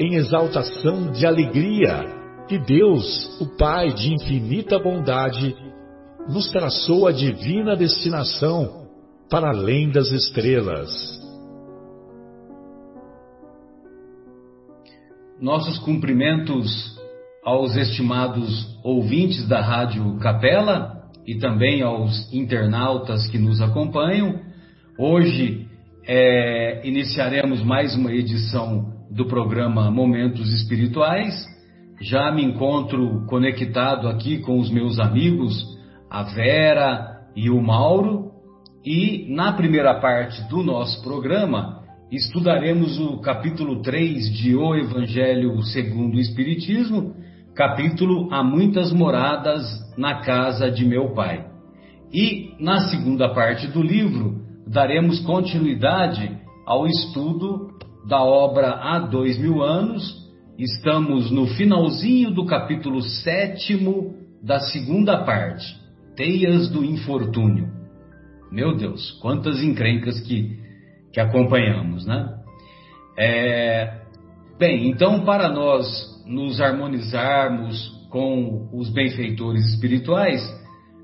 em exaltação de alegria que Deus, o Pai de infinita bondade, nos traçou a divina destinação para além das estrelas. Nossos cumprimentos aos estimados ouvintes da Rádio Capela e também aos internautas que nos acompanham. Hoje é, iniciaremos mais uma edição do programa Momentos Espirituais. Já me encontro conectado aqui com os meus amigos, a Vera e o Mauro, e na primeira parte do nosso programa estudaremos o capítulo 3 de O Evangelho segundo o Espiritismo, capítulo Há muitas moradas na casa de meu pai. E na segunda parte do livro daremos continuidade ao estudo da obra há dois mil anos. Estamos no finalzinho do capítulo sétimo da segunda parte, Teias do Infortúnio. Meu Deus, quantas encrencas que, que acompanhamos, né? É, bem, então para nós nos harmonizarmos com os benfeitores espirituais,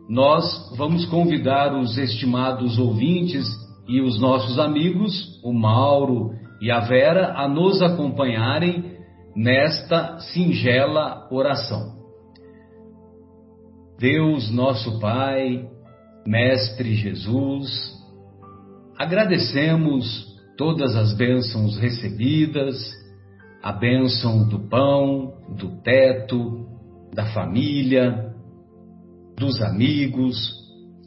nós vamos convidar os estimados ouvintes e os nossos amigos, o Mauro e a Vera a nos acompanharem nesta singela oração. Deus, nosso Pai, Mestre Jesus, agradecemos todas as bênçãos recebidas, a bênção do pão, do teto, da família, dos amigos,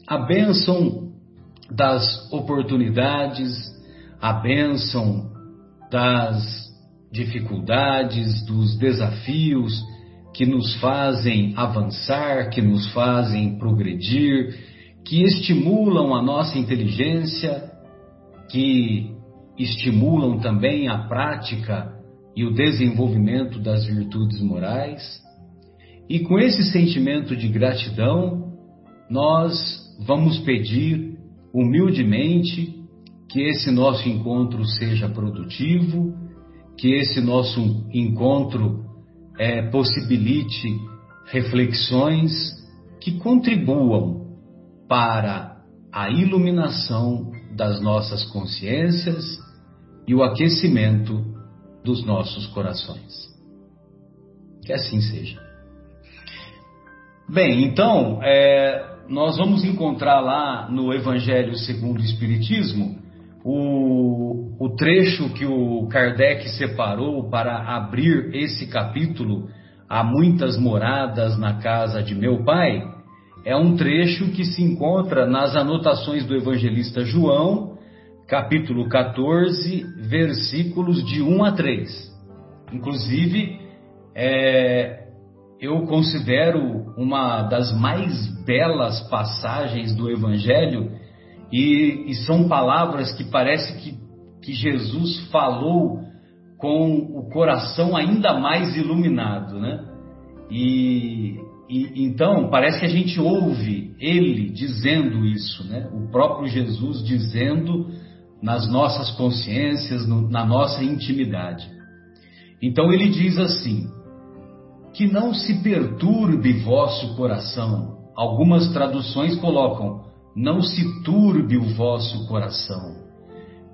a bênção das oportunidades, a bênção das dificuldades, dos desafios que nos fazem avançar, que nos fazem progredir, que estimulam a nossa inteligência, que estimulam também a prática e o desenvolvimento das virtudes morais. E com esse sentimento de gratidão, nós vamos pedir humildemente que esse nosso encontro seja produtivo, que esse nosso encontro é, possibilite reflexões que contribuam para a iluminação das nossas consciências e o aquecimento dos nossos corações. Que assim seja. Bem, então, é, nós vamos encontrar lá no Evangelho segundo o Espiritismo o, o trecho que o Kardec separou para abrir esse capítulo, Há muitas moradas na casa de meu pai, é um trecho que se encontra nas anotações do evangelista João, capítulo 14, versículos de 1 a 3. Inclusive, é, eu considero uma das mais belas passagens do Evangelho e, e são palavras que parece que, que Jesus falou com o coração ainda mais iluminado, né? E, e, então parece que a gente ouve ele dizendo isso, né? O próprio Jesus dizendo nas nossas consciências, no, na nossa intimidade. Então ele diz assim: que não se perturbe vosso coração. Algumas traduções colocam: não se turbe o vosso coração.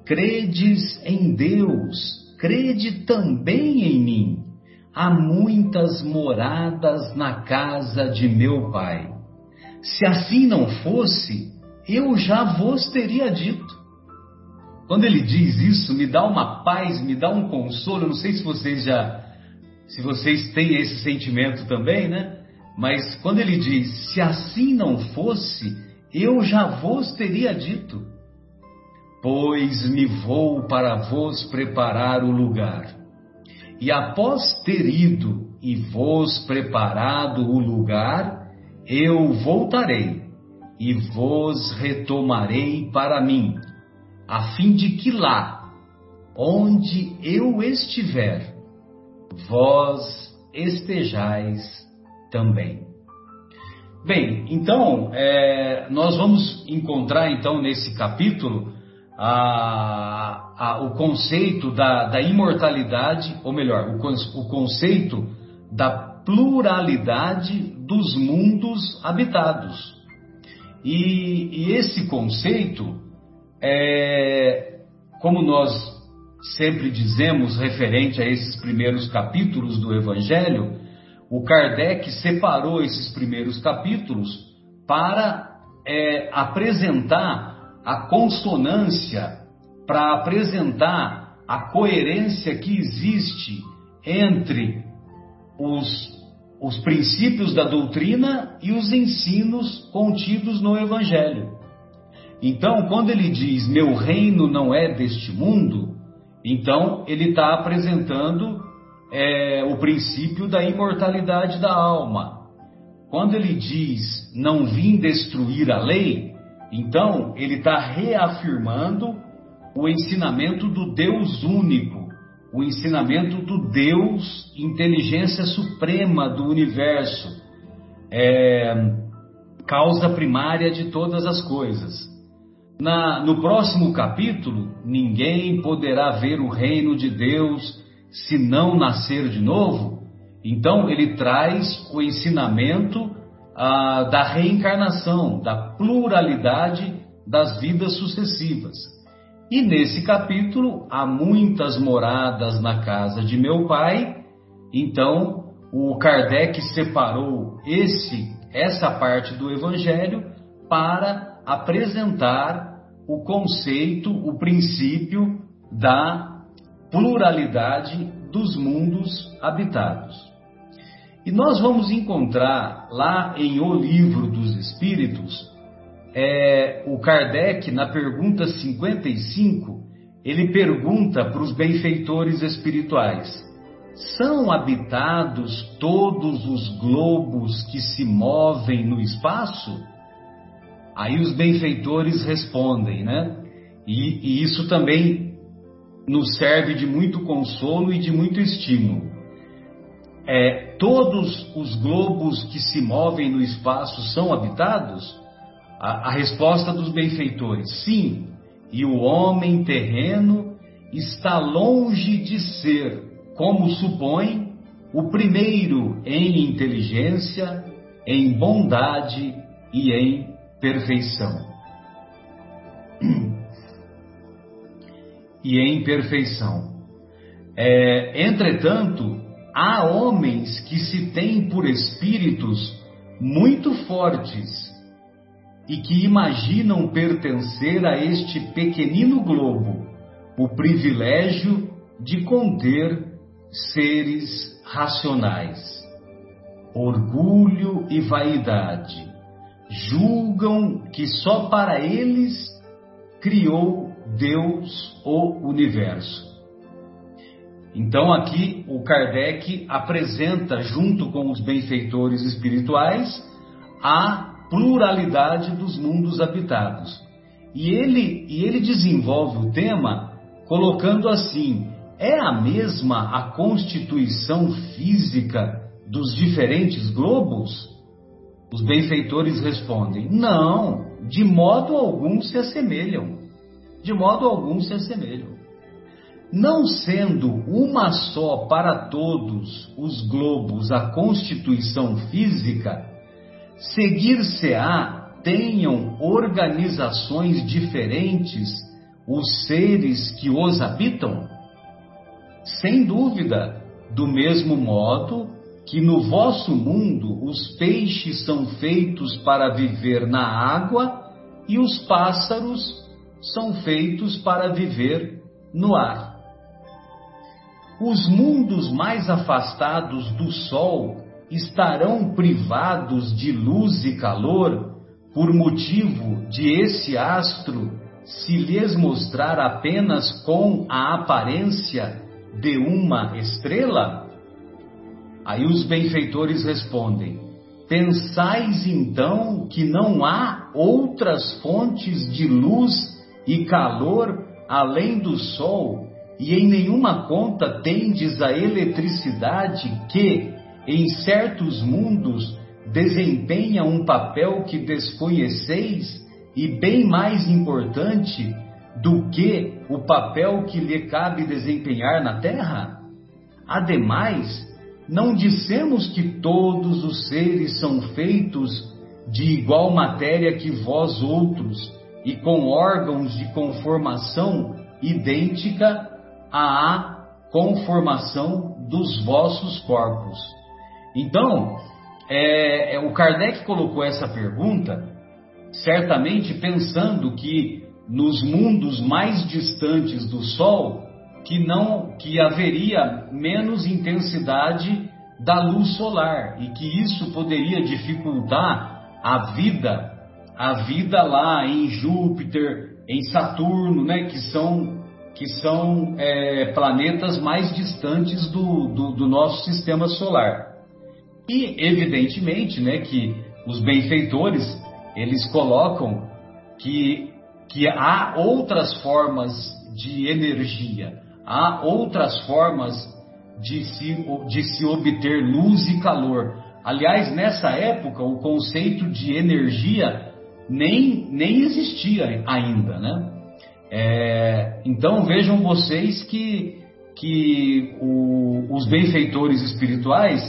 Credes em Deus, crede também em mim. há muitas moradas na casa de meu pai. Se assim não fosse, eu já vos teria dito. Quando ele diz isso, me dá uma paz, me dá um consolo. Não sei se vocês já, se vocês têm esse sentimento também, né? Mas quando ele diz, se assim não fosse, eu já vos teria dito. Pois me vou para vos preparar o lugar. E após ter ido e vos preparado o lugar, eu voltarei e vos retomarei para mim a fim de que lá, onde eu estiver, vós estejais também. Bem, então é, nós vamos encontrar então nesse capítulo a, a, o conceito da, da, imortalidade, ou melhor, o, o conceito da pluralidade dos mundos habitados. E, e esse conceito é, como nós sempre dizemos referente a esses primeiros capítulos do Evangelho, o Kardec separou esses primeiros capítulos para é, apresentar a consonância, para apresentar a coerência que existe entre os, os princípios da doutrina e os ensinos contidos no Evangelho. Então, quando ele diz meu reino não é deste mundo, então ele está apresentando é, o princípio da imortalidade da alma. Quando ele diz não vim destruir a lei, então ele está reafirmando o ensinamento do Deus único, o ensinamento do Deus, inteligência suprema do universo, é, causa primária de todas as coisas. Na, no próximo capítulo, ninguém poderá ver o reino de Deus se não nascer de novo. Então, ele traz o ensinamento ah, da reencarnação, da pluralidade das vidas sucessivas. E nesse capítulo, há muitas moradas na casa de meu pai. Então, o Kardec separou esse, essa parte do Evangelho para apresentar o conceito, o princípio da pluralidade dos mundos habitados. E nós vamos encontrar lá em O Livro dos Espíritos, é, o Kardec, na pergunta 55, ele pergunta para os benfeitores espirituais: são habitados todos os globos que se movem no espaço? Aí os benfeitores respondem, né? E, e isso também nos serve de muito consolo e de muito estímulo. É, todos os globos que se movem no espaço são habitados? A, a resposta dos benfeitores: sim, e o homem terreno está longe de ser, como supõe, o primeiro em inteligência, em bondade e em perfeição. E em perfeição. É, entretanto, há homens que se têm por espíritos muito fortes e que imaginam pertencer a este pequenino globo o privilégio de conter seres racionais. Orgulho e vaidade julgam que só para eles criou Deus o universo. Então aqui o Kardec apresenta, junto com os benfeitores espirituais, a pluralidade dos mundos habitados. E ele, e ele desenvolve o tema colocando assim: é a mesma a constituição física dos diferentes globos? Os benfeitores respondem: Não, de modo algum se assemelham. De modo algum se assemelham. Não sendo uma só para todos os globos a constituição física, seguir-se-á tenham organizações diferentes os seres que os habitam? Sem dúvida, do mesmo modo que no vosso mundo os peixes são feitos para viver na água e os pássaros são feitos para viver no ar. Os mundos mais afastados do Sol estarão privados de luz e calor por motivo de esse astro se lhes mostrar apenas com a aparência de uma estrela? Aí os benfeitores respondem: Pensais então que não há outras fontes de luz e calor além do sol, e em nenhuma conta tendes a eletricidade que, em certos mundos, desempenha um papel que desconheceis e bem mais importante do que o papel que lhe cabe desempenhar na terra? Ademais, não dissemos que todos os seres são feitos de igual matéria que vós outros e com órgãos de conformação idêntica à conformação dos vossos corpos. Então, é, é, o Kardec colocou essa pergunta certamente pensando que nos mundos mais distantes do Sol que não que haveria menos intensidade da luz solar e que isso poderia dificultar a vida a vida lá em Júpiter em Saturno né que são que são é, planetas mais distantes do, do, do nosso sistema solar e evidentemente né que os benfeitores eles colocam que que há outras formas de energia há outras formas de se, de se obter luz e calor. Aliás, nessa época, o conceito de energia nem, nem existia ainda, né? É, então vejam vocês que, que o, os benfeitores espirituais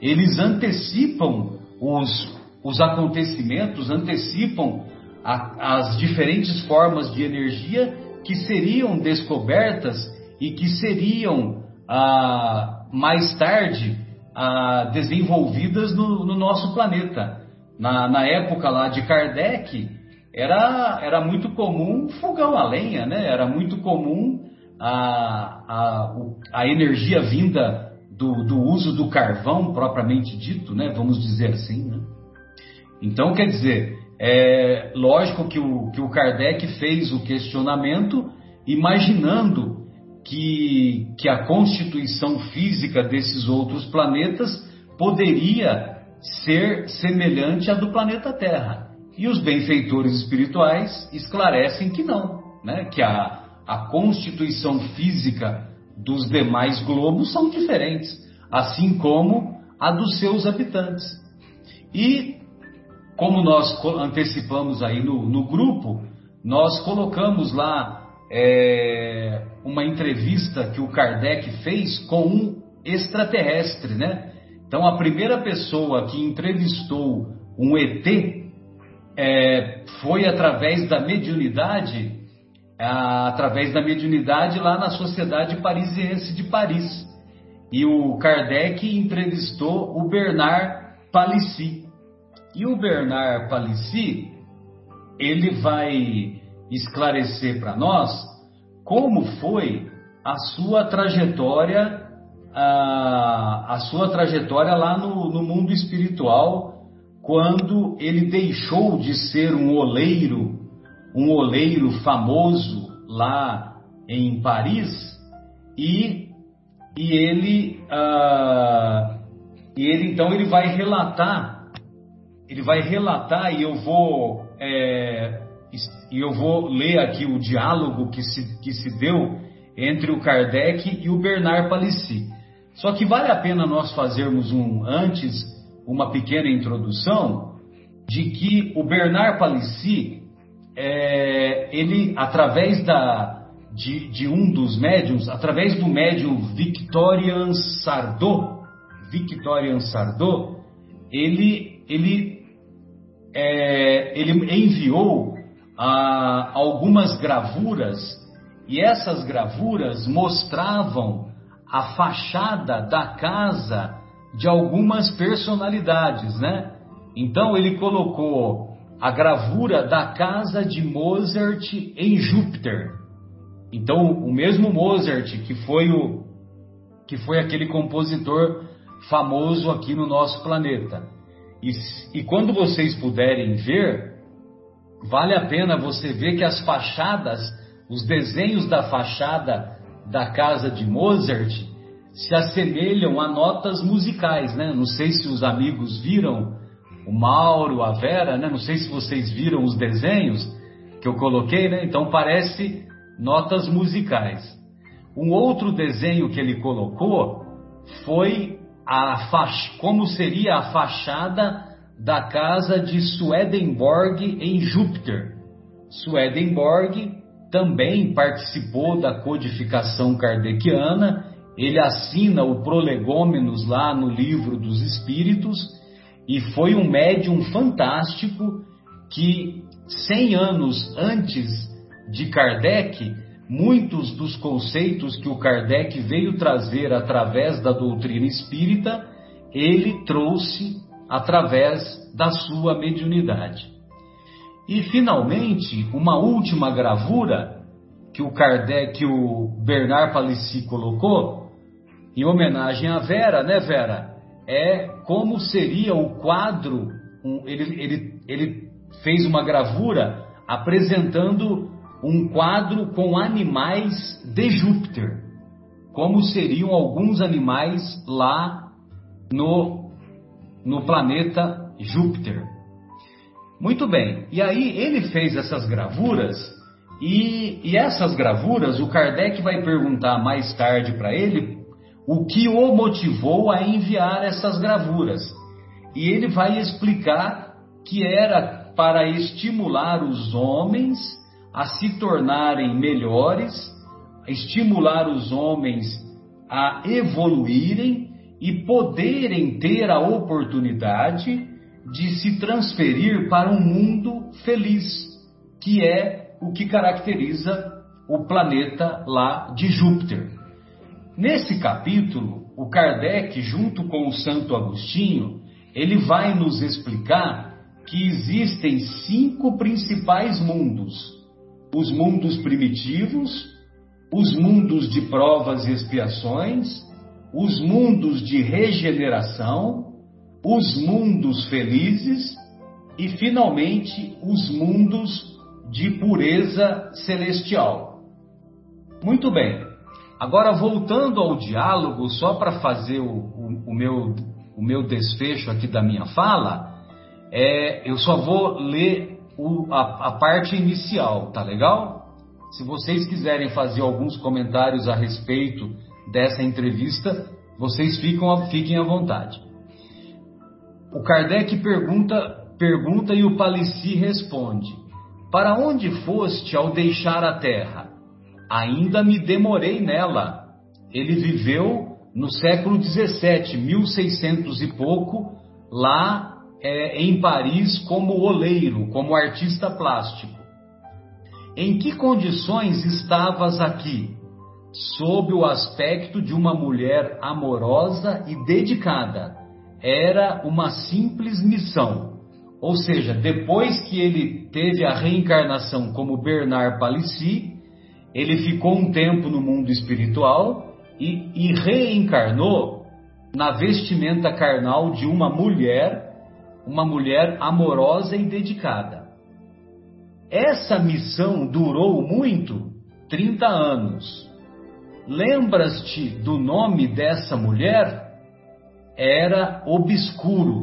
eles antecipam os, os acontecimentos, antecipam a, as diferentes formas de energia que seriam descobertas e que seriam ah, mais tarde ah, desenvolvidas no, no, nosso planeta. Na, na, época lá de Kardec, era, era muito comum fogão a lenha, né? era muito comum a, a, a energia vinda do, do, uso do carvão propriamente dito, né? vamos dizer assim. Né? Então, quer dizer, é lógico que o, que o Kardec fez o questionamento imaginando que, que a constituição física desses outros planetas poderia ser semelhante à do planeta Terra. E os benfeitores espirituais esclarecem que não, né? que a, a constituição física dos demais globos são diferentes, assim como a dos seus habitantes. E, como nós antecipamos aí no, no grupo, nós colocamos lá é, uma entrevista que o Kardec fez com um extraterrestre, né? Então, a primeira pessoa que entrevistou um ET é, foi através da mediunidade, a, através da mediunidade lá na Sociedade Parisiense de Paris. E o Kardec entrevistou o Bernard Palissy. E o Bernard Palissy, ele vai esclarecer para nós como foi a sua trajetória, a, a sua trajetória lá no, no mundo espiritual, quando ele deixou de ser um oleiro, um oleiro famoso lá em Paris, e, e ele, uh, e ele então ele vai relatar, ele vai relatar e eu vou é, e eu vou ler aqui o diálogo que se, que se deu entre o Kardec e o Bernard Palissy. Só que vale a pena nós fazermos um antes uma pequena introdução de que o Bernard Palissy é, ele através da de, de, um dos médiums, através do médium Victorian Sardot, Victorian Sardot, ele ele é, ele enviou algumas gravuras e essas gravuras mostravam a fachada da casa de algumas personalidades, né? Então ele colocou a gravura da casa de Mozart em Júpiter. Então o mesmo Mozart que foi o que foi aquele compositor famoso aqui no nosso planeta. E, e quando vocês puderem ver, vale a pena você ver que as fachadas, os desenhos da fachada da casa de Mozart se assemelham a notas musicais, né? Não sei se os amigos viram, o Mauro, a Vera, né? Não sei se vocês viram os desenhos que eu coloquei, né? Então parece notas musicais. Um outro desenho que ele colocou foi a fach... como seria a fachada da casa de Swedenborg em Júpiter. Swedenborg também participou da codificação kardeciana, ele assina o Prolegômenos lá no livro dos Espíritos e foi um médium fantástico que 100 anos antes de Kardec, muitos dos conceitos que o Kardec veio trazer através da doutrina espírita, ele trouxe através da sua mediunidade. E finalmente, uma última gravura que o Kardec, que o Bernard Palissy colocou, em homenagem à Vera, né, Vera? É como seria o quadro. Um, ele, ele, ele fez uma gravura apresentando um quadro com animais de Júpiter, como seriam alguns animais lá no, no planeta Júpiter. Muito bem, e aí ele fez essas gravuras, e, e essas gravuras o Kardec vai perguntar mais tarde para ele o que o motivou a enviar essas gravuras. E ele vai explicar que era para estimular os homens a se tornarem melhores, estimular os homens a evoluírem e poderem ter a oportunidade de se transferir para um mundo feliz, que é o que caracteriza o planeta lá de Júpiter. Nesse capítulo, o Kardec, junto com o Santo Agostinho, ele vai nos explicar que existem cinco principais mundos: os mundos primitivos, os mundos de provas e expiações, os mundos de regeneração, os mundos felizes e, finalmente, os mundos de pureza celestial. Muito bem, agora voltando ao diálogo, só para fazer o, o, o, meu, o meu desfecho aqui da minha fala, é, eu só vou ler o, a, a parte inicial, tá legal? Se vocês quiserem fazer alguns comentários a respeito dessa entrevista, vocês ficam, fiquem à vontade. O Kardec pergunta, pergunta e o Palissy responde: Para onde foste ao deixar a terra? Ainda me demorei nela. Ele viveu no século 17, 1600 e pouco, lá é, em Paris como oleiro, como artista plástico. Em que condições estavas aqui? Sob o aspecto de uma mulher amorosa e dedicada. Era uma simples missão. Ou seja, depois que ele teve a reencarnação como Bernard Palissy, ele ficou um tempo no mundo espiritual e, e reencarnou na vestimenta carnal de uma mulher uma mulher amorosa e dedicada. Essa missão durou muito 30 anos. Lembras-te do nome dessa mulher? Era obscuro.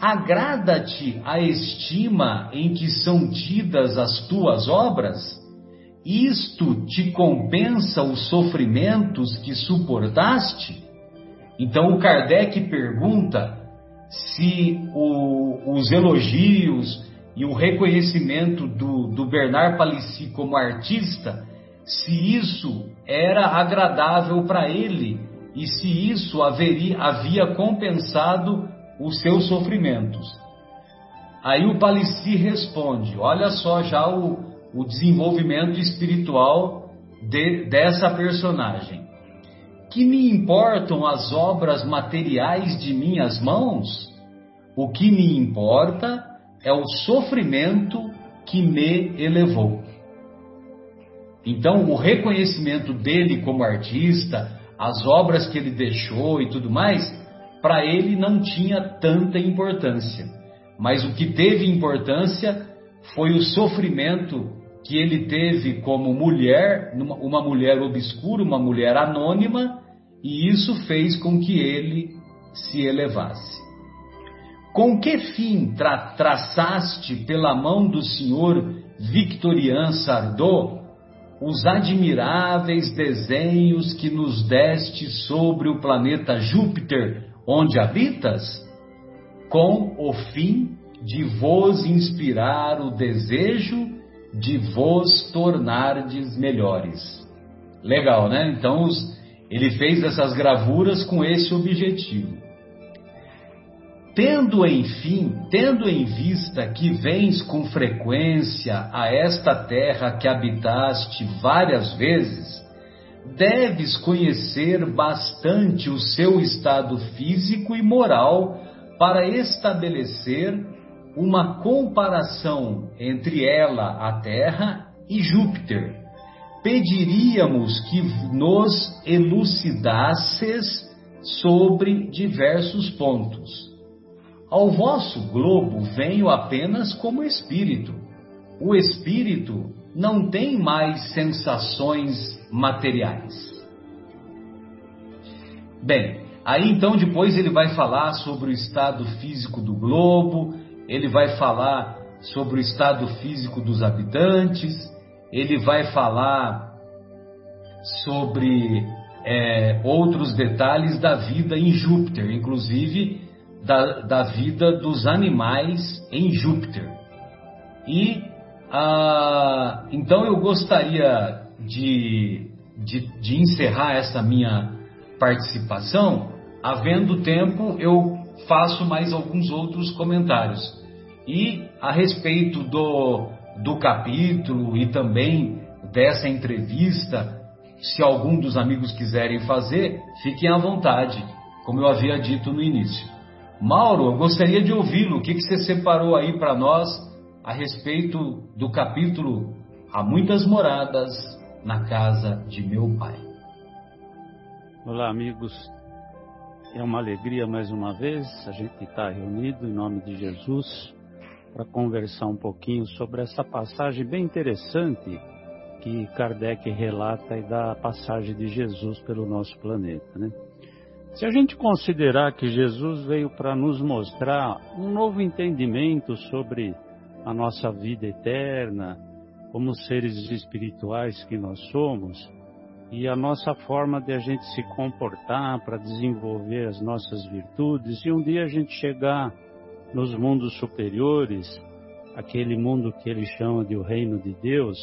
Agrada-te a estima em que são tidas as tuas obras? Isto te compensa os sofrimentos que suportaste? Então o Kardec pergunta se o, os elogios e o reconhecimento do, do Bernard Palissy como artista, se isso era agradável para ele e se isso haveria, havia compensado os seus sofrimentos. Aí o Palissy responde: olha só já o, o desenvolvimento espiritual de, dessa personagem que me importam as obras materiais de minhas mãos? O que me importa é o sofrimento que me elevou. Então, o reconhecimento dele como artista, as obras que ele deixou e tudo mais, para ele não tinha tanta importância. Mas o que teve importância foi o sofrimento que ele teve como mulher, uma mulher obscura, uma mulher anônima, e isso fez com que ele se elevasse. Com que fim tra traçaste pela mão do senhor Victorian Sardot os admiráveis desenhos que nos deste sobre o planeta Júpiter, onde habitas? Com o fim de vos inspirar o desejo de vos tornardes melhores. Legal, né? Então os, ele fez essas gravuras com esse objetivo. Tendo enfim, tendo em vista que vens com frequência a esta terra que habitaste várias vezes, deves conhecer bastante o seu estado físico e moral para estabelecer uma comparação entre ela, a Terra, e Júpiter. Pediríamos que nos elucidasses sobre diversos pontos. Ao vosso globo venho apenas como espírito. O espírito não tem mais sensações materiais. Bem, aí então depois ele vai falar sobre o estado físico do globo, ele vai falar sobre o estado físico dos habitantes, ele vai falar sobre é, outros detalhes da vida em Júpiter, inclusive da, da vida dos animais em Júpiter. E ah, então eu gostaria de, de, de encerrar essa minha participação. Havendo tempo, eu faço mais alguns outros comentários. E a respeito do, do capítulo e também dessa entrevista, se algum dos amigos quiserem fazer, fiquem à vontade, como eu havia dito no início. Mauro, eu gostaria de ouvi-lo. O que, que você separou aí para nós a respeito do capítulo Há muitas moradas na casa de meu pai? Olá, amigos. É uma alegria mais uma vez a gente estar reunido em nome de Jesus para conversar um pouquinho sobre essa passagem bem interessante que Kardec relata e da passagem de Jesus pelo nosso planeta, né? Se a gente considerar que Jesus veio para nos mostrar um novo entendimento sobre a nossa vida eterna, como seres espirituais que nós somos, e a nossa forma de a gente se comportar para desenvolver as nossas virtudes, e um dia a gente chegar nos mundos superiores, aquele mundo que ele chama de o reino de Deus,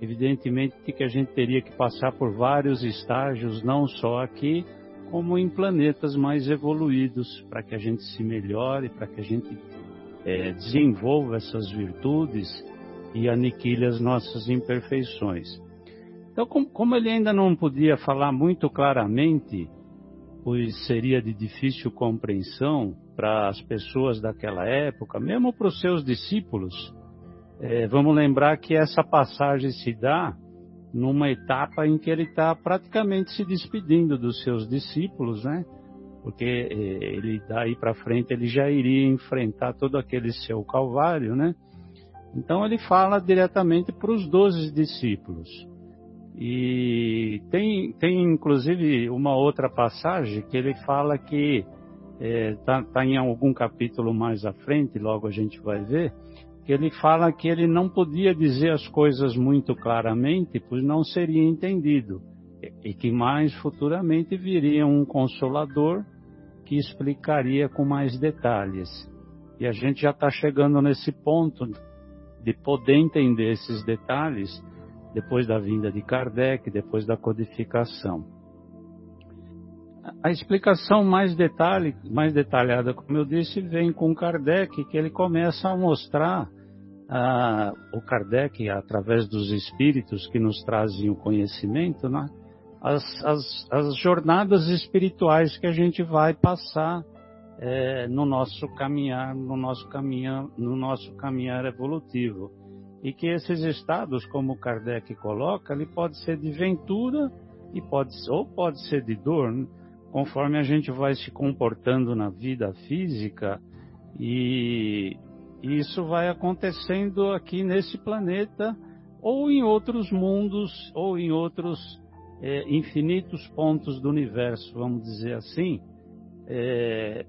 evidentemente que a gente teria que passar por vários estágios, não só aqui, como em planetas mais evoluídos, para que a gente se melhore, para que a gente é, desenvolva essas virtudes e aniquile as nossas imperfeições. Então, como, como ele ainda não podia falar muito claramente, pois seria de difícil compreensão para as pessoas daquela época, mesmo para os seus discípulos, é, vamos lembrar que essa passagem se dá numa etapa em que ele está praticamente se despedindo dos seus discípulos, né? Porque eh, ele daí para frente ele já iria enfrentar todo aquele seu calvário, né? Então ele fala diretamente para os doze discípulos. E tem, tem inclusive uma outra passagem que ele fala que está é, tá em algum capítulo mais à frente, logo a gente vai ver, que ele fala que ele não podia dizer as coisas muito claramente, pois não seria entendido, e que mais futuramente viria um consolador que explicaria com mais detalhes. E a gente já está chegando nesse ponto de poder entender esses detalhes depois da vinda de Kardec, depois da codificação. A explicação mais, detalhe, mais detalhada, como eu disse, vem com Kardec, que ele começa a mostrar o Kardec, através dos espíritos que nos trazem o conhecimento, né, as, as, as jornadas espirituais que a gente vai passar é, no nosso caminhar, no nosso caminhar, no nosso caminhar evolutivo. E que esses estados, como Kardec coloca, ele pode ser de ventura e pode, ou pode ser de dor, né? Conforme a gente vai se comportando na vida física e, isso vai acontecendo aqui nesse planeta ou em outros mundos ou em outros é, infinitos pontos do universo, vamos dizer assim, é,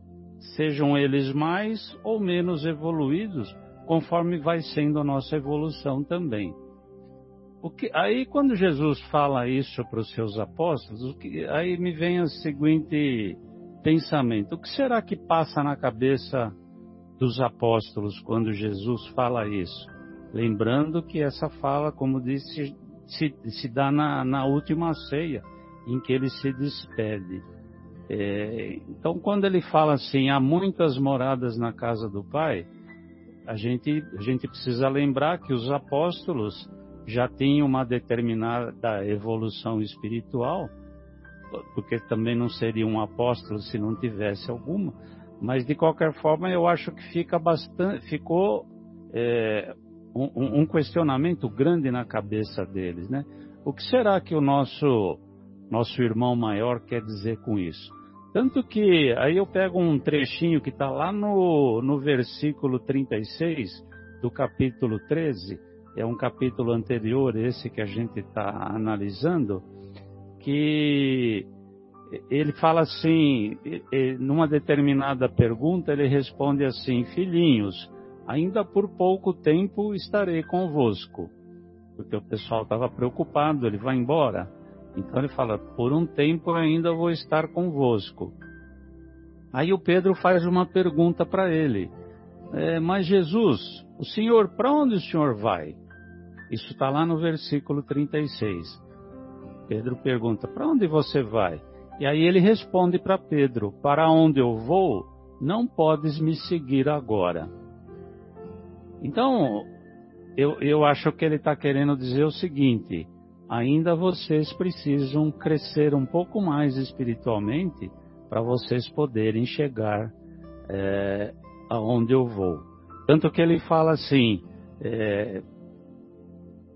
sejam eles mais ou menos evoluídos, conforme vai sendo a nossa evolução também. Que, aí quando Jesus fala isso para os seus apóstolos, que, aí me vem o seguinte pensamento: o que será que passa na cabeça dos apóstolos quando Jesus fala isso? Lembrando que essa fala, como disse, se, se dá na, na última ceia, em que ele se despede. É, então, quando ele fala assim, há muitas moradas na casa do Pai, a gente, a gente precisa lembrar que os apóstolos já tinham uma determinada evolução espiritual, porque também não seria um apóstolo se não tivesse alguma, mas de qualquer forma eu acho que fica bastante, ficou é, um, um questionamento grande na cabeça deles, né? O que será que o nosso nosso irmão maior quer dizer com isso? Tanto que aí eu pego um trechinho que está lá no, no versículo 36 do capítulo 13, é um capítulo anterior, esse que a gente está analisando, que ele fala assim, numa determinada pergunta, ele responde assim: Filhinhos, ainda por pouco tempo estarei convosco. Porque o pessoal estava preocupado, ele vai embora. Então ele fala: Por um tempo ainda vou estar convosco. Aí o Pedro faz uma pergunta para ele: é, Mas Jesus, o Senhor, para onde o Senhor vai? Isso está lá no versículo 36. Pedro pergunta: Para onde você vai? E aí ele responde para Pedro: Para onde eu vou, não podes me seguir agora. Então, eu, eu acho que ele está querendo dizer o seguinte: ainda vocês precisam crescer um pouco mais espiritualmente para vocês poderem chegar é, aonde eu vou. Tanto que ele fala assim, é,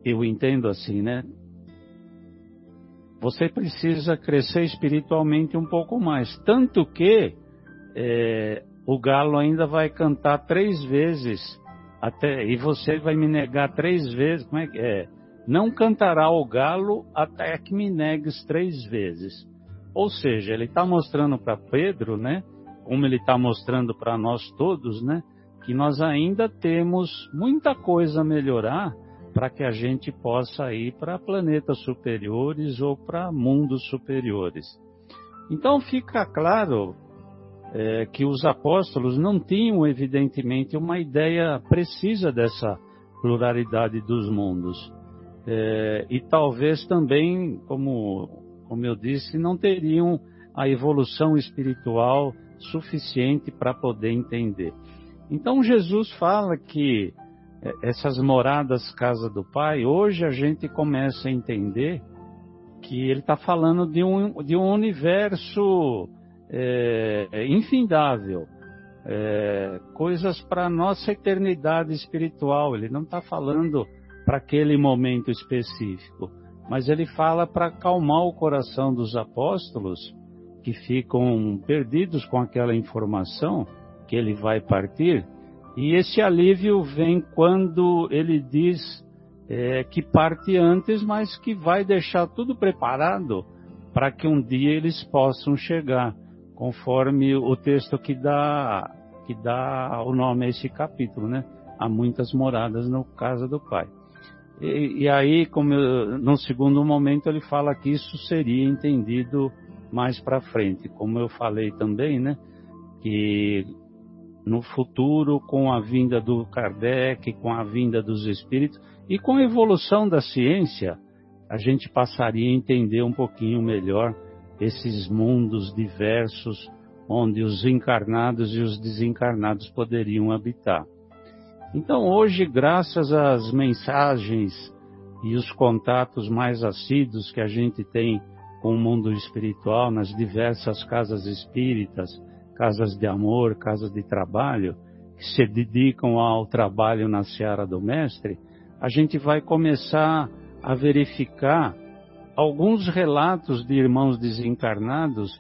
eu entendo assim, né? Você precisa crescer espiritualmente um pouco mais. Tanto que é, o galo ainda vai cantar três vezes até e você vai me negar três vezes. Como é que é? Não cantará o galo até que me negues três vezes. Ou seja, ele está mostrando para Pedro, né? Como ele está mostrando para nós todos, né? Que nós ainda temos muita coisa a melhorar para que a gente possa ir para planetas superiores ou para mundos superiores. Então fica claro é, que os apóstolos não tinham, evidentemente, uma ideia precisa dessa pluralidade dos mundos. É, e talvez também, como, como eu disse, não teriam a evolução espiritual suficiente para poder entender. Então Jesus fala que essas moradas casa do Pai, hoje a gente começa a entender que ele está falando de um, de um universo é, é, infindável, é, coisas para a nossa eternidade espiritual. Ele não está falando para aquele momento específico, mas ele fala para acalmar o coração dos apóstolos que ficam perdidos com aquela informação que ele vai partir. E esse alívio vem quando ele diz é, que parte antes, mas que vai deixar tudo preparado para que um dia eles possam chegar conforme o texto que dá, que dá o nome a esse capítulo, né? Há muitas moradas no casa do Pai. E, e aí, como eu, no segundo momento, ele fala que isso seria entendido mais para frente, como eu falei também, né? Que no futuro, com a vinda do Kardec, com a vinda dos espíritos e com a evolução da ciência, a gente passaria a entender um pouquinho melhor esses mundos diversos onde os encarnados e os desencarnados poderiam habitar. Então, hoje, graças às mensagens e os contatos mais assíduos que a gente tem com o mundo espiritual nas diversas casas espíritas, casas de amor, casas de trabalho, que se dedicam ao trabalho na seara do Mestre, a gente vai começar a verificar alguns relatos de irmãos desencarnados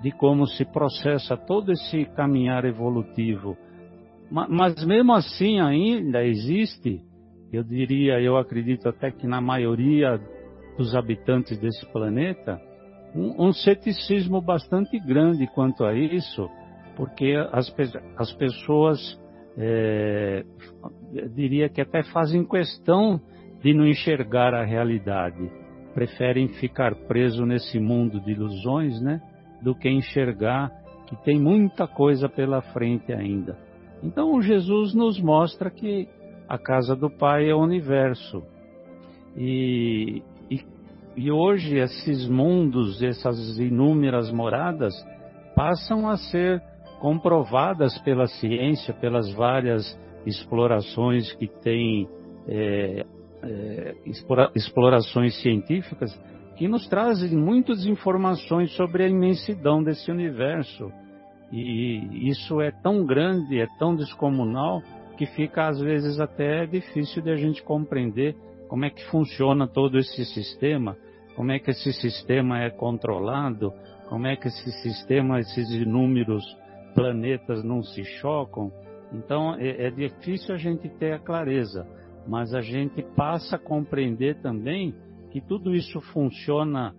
de como se processa todo esse caminhar evolutivo. Mas mesmo assim ainda existe, eu diria, eu acredito até que na maioria dos habitantes desse planeta, um, um ceticismo bastante grande quanto a isso, porque as, as pessoas, é, diria que até fazem questão de não enxergar a realidade, preferem ficar preso nesse mundo de ilusões, né, do que enxergar que tem muita coisa pela frente ainda. Então Jesus nos mostra que a casa do Pai é o universo. E, e, e hoje esses mundos, essas inúmeras moradas, passam a ser comprovadas pela ciência, pelas várias explorações que tem, é, é, explorações científicas, que nos trazem muitas informações sobre a imensidão desse universo. E isso é tão grande, é tão descomunal, que fica às vezes até difícil de a gente compreender como é que funciona todo esse sistema, como é que esse sistema é controlado, como é que esse sistema, esses inúmeros planetas não se chocam. Então é, é difícil a gente ter a clareza, mas a gente passa a compreender também que tudo isso funciona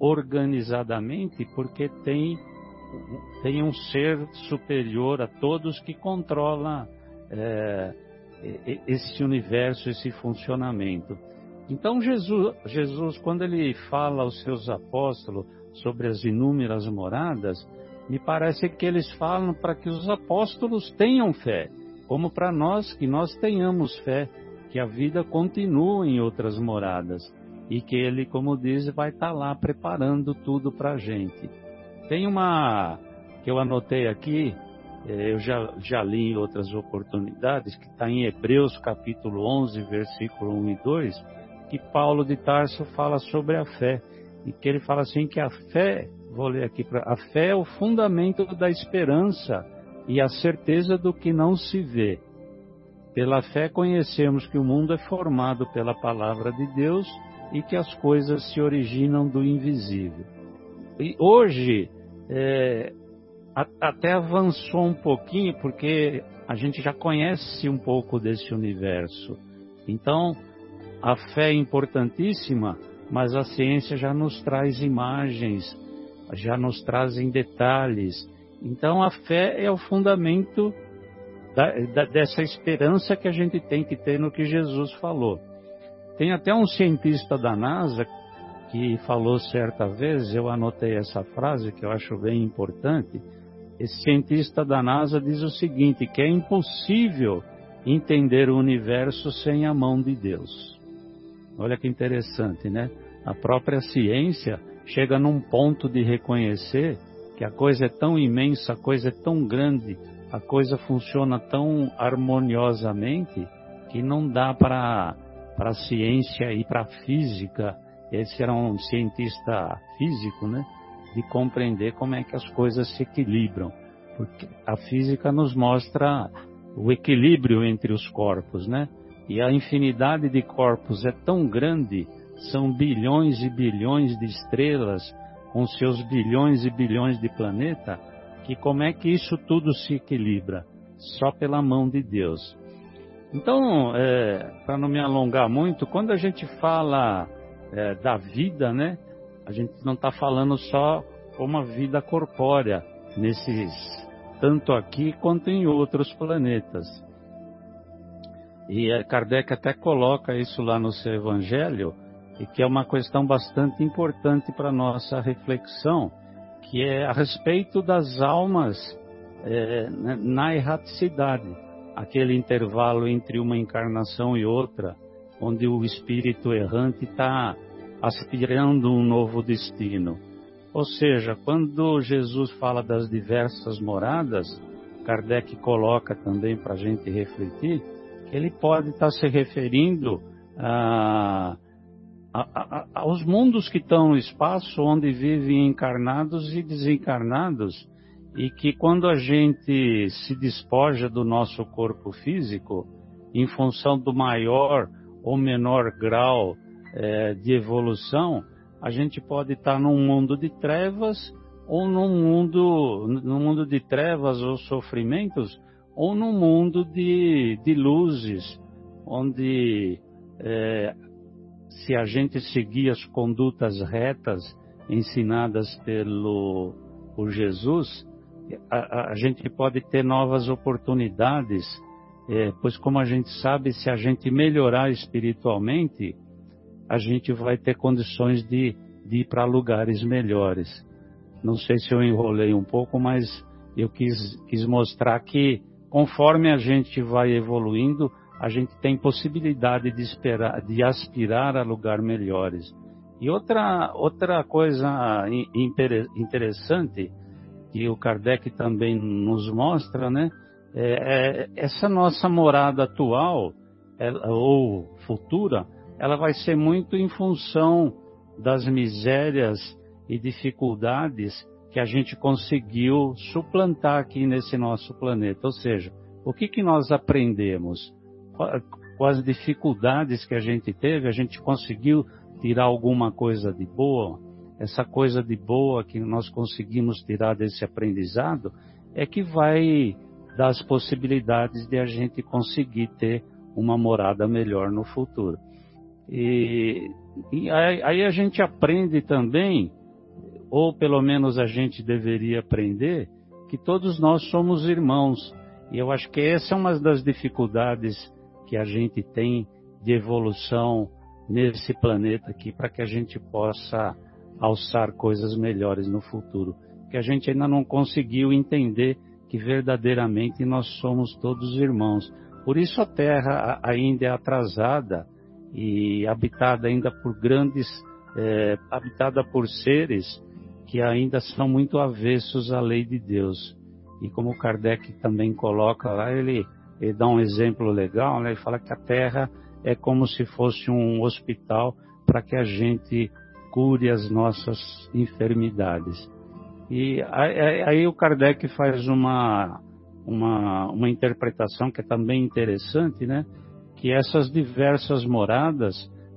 organizadamente porque tem, tem um ser superior a todos que controla é, esse universo, esse funcionamento. Então Jesus, Jesus, quando ele fala aos seus apóstolos sobre as inúmeras moradas, me parece que eles falam para que os apóstolos tenham fé, como para nós que nós tenhamos fé, que a vida continua em outras moradas e que ele, como diz, vai estar tá lá preparando tudo para a gente. Tem uma que eu anotei aqui, é, eu já, já li em outras oportunidades, que está em Hebreus capítulo 11, versículo 1 e 2, que Paulo de Tarso fala sobre a fé, e que ele fala assim que a fé Vou ler aqui para a fé é o fundamento da esperança e a certeza do que não se vê. Pela fé conhecemos que o mundo é formado pela palavra de Deus e que as coisas se originam do invisível. E hoje é, a, até avançou um pouquinho porque a gente já conhece um pouco desse universo. Então a fé é importantíssima, mas a ciência já nos traz imagens já nos trazem detalhes. Então a fé é o fundamento da, da, dessa esperança que a gente tem que ter no que Jesus falou. Tem até um cientista da NASA que falou certa vez, eu anotei essa frase que eu acho bem importante. Esse cientista da NASA diz o seguinte: que é impossível entender o universo sem a mão de Deus. Olha que interessante, né? A própria ciência chega num ponto de reconhecer que a coisa é tão imensa, a coisa é tão grande, a coisa funciona tão harmoniosamente que não dá para a ciência e para a física, esse era um cientista físico, né, de compreender como é que as coisas se equilibram, porque a física nos mostra o equilíbrio entre os corpos, né, e a infinidade de corpos é tão grande são bilhões e bilhões de estrelas com seus bilhões e bilhões de planetas, que como é que isso tudo se equilibra? Só pela mão de Deus. Então, é, para não me alongar muito, quando a gente fala é, da vida, né, a gente não está falando só uma vida corpórea nesses tanto aqui quanto em outros planetas. E Kardec até coloca isso lá no seu Evangelho, e que é uma questão bastante importante para nossa reflexão, que é a respeito das almas é, na erraticidade, aquele intervalo entre uma encarnação e outra, onde o espírito errante está aspirando um novo destino. Ou seja, quando Jesus fala das diversas moradas, Kardec coloca também para a gente refletir, que ele pode estar tá se referindo a a, aos mundos que estão no espaço, onde vivem encarnados e desencarnados, e que quando a gente se despoja do nosso corpo físico, em função do maior ou menor grau é, de evolução, a gente pode estar num mundo de trevas ou num mundo, num mundo de trevas ou sofrimentos, ou num mundo de, de luzes, onde é, se a gente seguir as condutas retas ensinadas pelo por Jesus, a, a gente pode ter novas oportunidades, é, pois como a gente sabe, se a gente melhorar espiritualmente, a gente vai ter condições de, de ir para lugares melhores. Não sei se eu enrolei um pouco, mas eu quis, quis mostrar que conforme a gente vai evoluindo, a gente tem possibilidade de, esperar, de aspirar a lugares melhores. E outra, outra coisa interessante que o Kardec também nos mostra, né? É, é, essa nossa morada atual ela, ou futura, ela vai ser muito em função das misérias e dificuldades que a gente conseguiu suplantar aqui nesse nosso planeta. Ou seja, o que, que nós aprendemos? Com as dificuldades que a gente teve, a gente conseguiu tirar alguma coisa de boa? Essa coisa de boa que nós conseguimos tirar desse aprendizado é que vai dar as possibilidades de a gente conseguir ter uma morada melhor no futuro. E, e aí a gente aprende também ou pelo menos a gente deveria aprender, que todos nós somos irmãos. E eu acho que essa é uma das dificuldades que a gente tem de evolução nesse planeta aqui, para que a gente possa alçar coisas melhores no futuro. Que a gente ainda não conseguiu entender que verdadeiramente nós somos todos irmãos. Por isso a Terra ainda é atrasada e habitada ainda por grandes, é, habitada por seres que ainda são muito avessos à lei de Deus. E como Kardec também coloca lá, ele, ele dá um exemplo legal, né? ele fala que a Terra é como se fosse um hospital para que a gente cure as nossas enfermidades. E aí, o Kardec faz uma, uma, uma interpretação que é também interessante, né? Que essas diversas moradas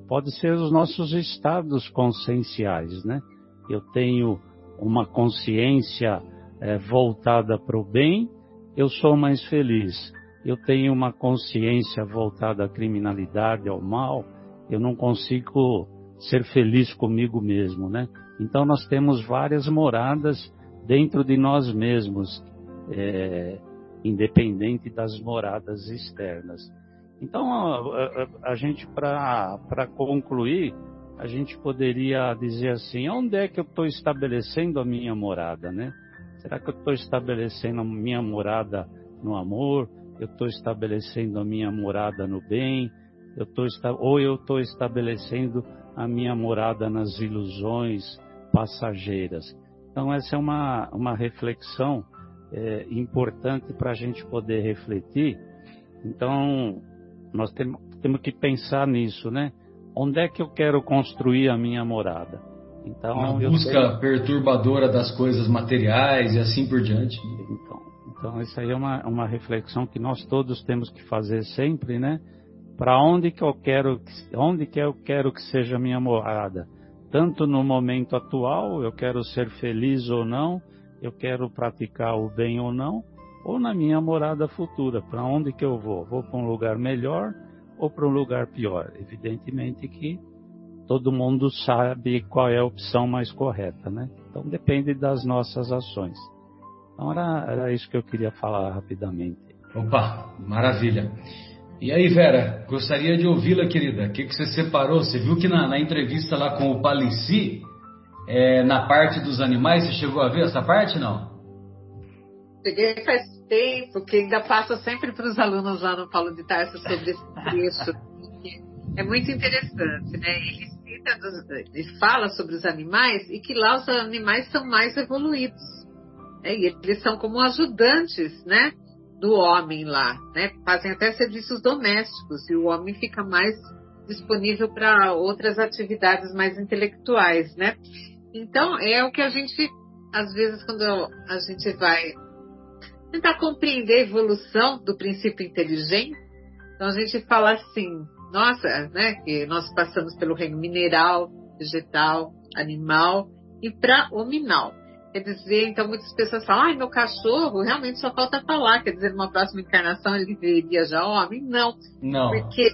podem ser os nossos estados conscienciais, né? eu tenho uma consciência é, voltada para o bem, eu sou mais feliz. Eu tenho uma consciência voltada à criminalidade, ao mal, eu não consigo ser feliz comigo mesmo, né? Então nós temos várias moradas dentro de nós mesmos, é, independente das moradas externas. Então a, a, a gente, para concluir, a gente poderia dizer assim: onde é que eu estou estabelecendo a minha morada, né? Será que eu estou estabelecendo a minha morada no amor? Eu estou estabelecendo a minha morada no bem? Eu tô, ou eu estou estabelecendo a minha morada nas ilusões passageiras? Então, essa é uma, uma reflexão é, importante para a gente poder refletir. Então, nós temos, temos que pensar nisso, né? onde é que eu quero construir a minha morada. Então, Uma busca tenho... perturbadora das coisas materiais e assim por diante. Então, isso aí é uma, uma reflexão que nós todos temos que fazer sempre, né? Para onde que eu quero, onde que eu quero que seja a minha morada? Tanto no momento atual, eu quero ser feliz ou não, eu quero praticar o bem ou não, ou na minha morada futura, para onde que eu vou? Vou para um lugar melhor ou para um lugar pior? Evidentemente que todo mundo sabe qual é a opção mais correta, né? Então depende das nossas ações. Então era, era isso que eu queria falar rapidamente. Opa, maravilha. E aí, Vera, gostaria de ouvi-la, querida. O que, que você separou? Você viu que na, na entrevista lá com o Palici, é, na parte dos animais, você chegou a ver essa parte, não? Cheguei faz tempo, que ainda passa sempre para os alunos lá no Paulo de Tarso sobre esse trecho. é muito interessante, né? Ele cita, dos, ele fala sobre os animais e que lá os animais são mais evoluídos. Né? E eles são como ajudantes, né? Do homem lá, né? Fazem até serviços domésticos e o homem fica mais disponível para outras atividades mais intelectuais, né? Então, é o que a gente, às vezes, quando a gente vai tentar compreender a evolução do princípio inteligente, então a gente fala assim, nossa, né, que nós passamos pelo reino mineral, vegetal, animal e para hominal. Quer dizer, então muitas pessoas falam, ai, meu cachorro realmente só falta falar, quer dizer, numa próxima encarnação ele viria já homem? Não. Não. Porque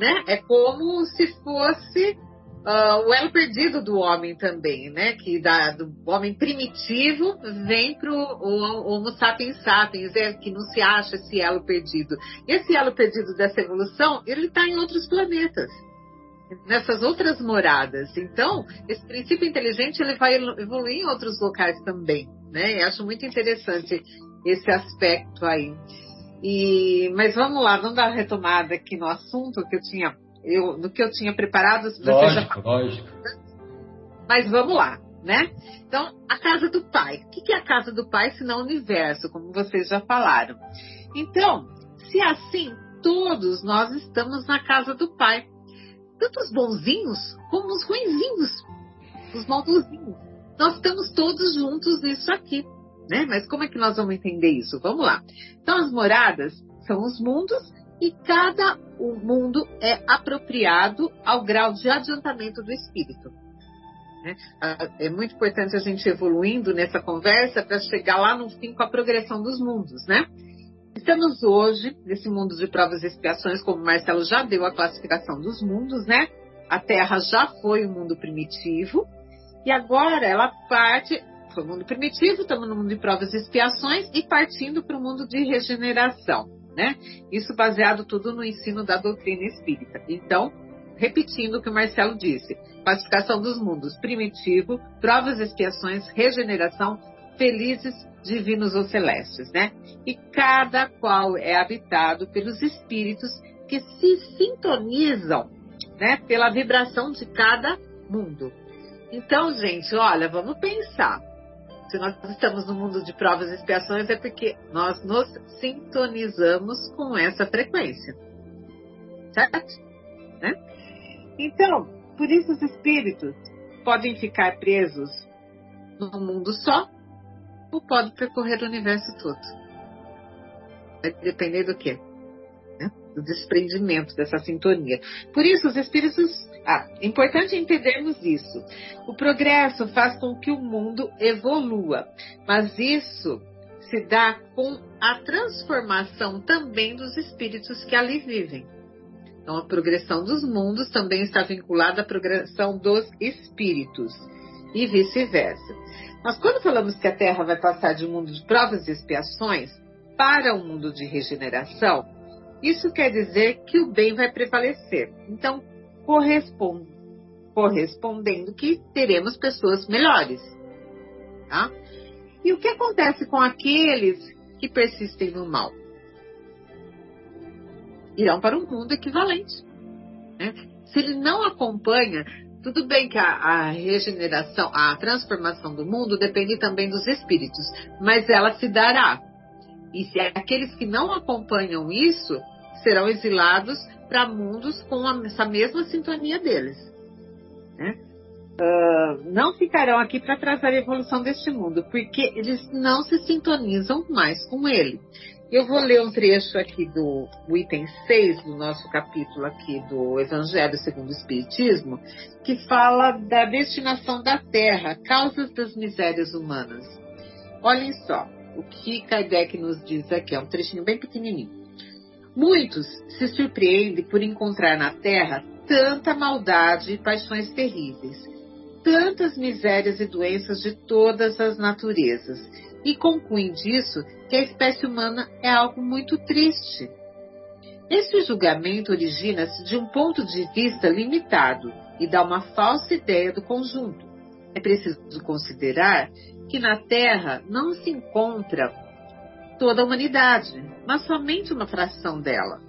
né, é como se fosse uh, o elo perdido do homem também, né? Que da, do homem primitivo vem para o Homo sapiens sapiens, é, que não se acha esse elo perdido. Esse elo perdido dessa evolução, ele está em outros planetas nessas outras moradas. Então, esse princípio inteligente ele vai evoluir em outros locais também, né? Eu acho muito interessante esse aspecto aí. E, mas vamos lá, vamos dar uma retomada aqui no assunto que eu tinha, eu, no que eu tinha preparado. Lógico, já... lógico. Mas vamos lá, né? Então, a casa do pai. O que é a casa do pai se não o universo, como vocês já falaram? Então, se é assim, todos nós estamos na casa do pai tanto os bonzinhos como os ruinzinhos, os maldozinhos. Nós estamos todos juntos nisso aqui, né? Mas como é que nós vamos entender isso? Vamos lá. Então, as moradas são os mundos e cada mundo é apropriado ao grau de adiantamento do espírito. Né? Ah, é muito importante a gente evoluindo nessa conversa para chegar lá no fim com a progressão dos mundos, né? Estamos hoje nesse mundo de provas e expiações, como o Marcelo já deu a classificação dos mundos, né? A Terra já foi o um mundo primitivo e agora ela parte. Foi o mundo primitivo, estamos no mundo de provas e expiações e partindo para o mundo de regeneração, né? Isso baseado tudo no ensino da doutrina espírita. Então, repetindo o que o Marcelo disse: classificação dos mundos primitivo, provas e expiações, regeneração, felizes divinos ou celestes, né? E cada qual é habitado pelos espíritos que se sintonizam, né, pela vibração de cada mundo. Então, gente, olha, vamos pensar. Se nós estamos no mundo de provas e expiações é porque nós nos sintonizamos com essa frequência. Certo? Né? Então, por isso os espíritos podem ficar presos num mundo só ou pode percorrer o universo todo. Vai depender do quê? Né? Do desprendimento dessa sintonia. Por isso, os espíritos. Ah, é importante entendermos isso. O progresso faz com que o mundo evolua, mas isso se dá com a transformação também dos espíritos que ali vivem. Então, a progressão dos mundos também está vinculada à progressão dos espíritos e vice-versa. Mas quando falamos que a Terra vai passar de um mundo de provas e expiações para um mundo de regeneração, isso quer dizer que o bem vai prevalecer. Então, corresponde, correspondendo que teremos pessoas melhores. Tá? E o que acontece com aqueles que persistem no mal? Irão para um mundo equivalente. Né? Se ele não acompanha tudo bem que a, a, regeneração, a transformação do mundo depende também dos espíritos, mas ela se dará. E se aqueles que não acompanham isso serão exilados para mundos com a, essa mesma sintonia deles. Né? Uh, não ficarão aqui para trazer a evolução deste mundo, porque eles não se sintonizam mais com ele. Eu vou ler um trecho aqui do, item 6 do nosso capítulo aqui do Evangelho segundo o Espiritismo, que fala da destinação da Terra, causas das misérias humanas. Olhem só o que Kardec nos diz aqui, é um trechinho bem pequenininho. Muitos se surpreendem por encontrar na Terra tanta maldade e paixões terríveis, tantas misérias e doenças de todas as naturezas, e concluem disso que a espécie humana é algo muito triste. Esse julgamento origina-se de um ponto de vista limitado e dá uma falsa ideia do conjunto. É preciso considerar que na Terra não se encontra toda a humanidade, mas somente uma fração dela.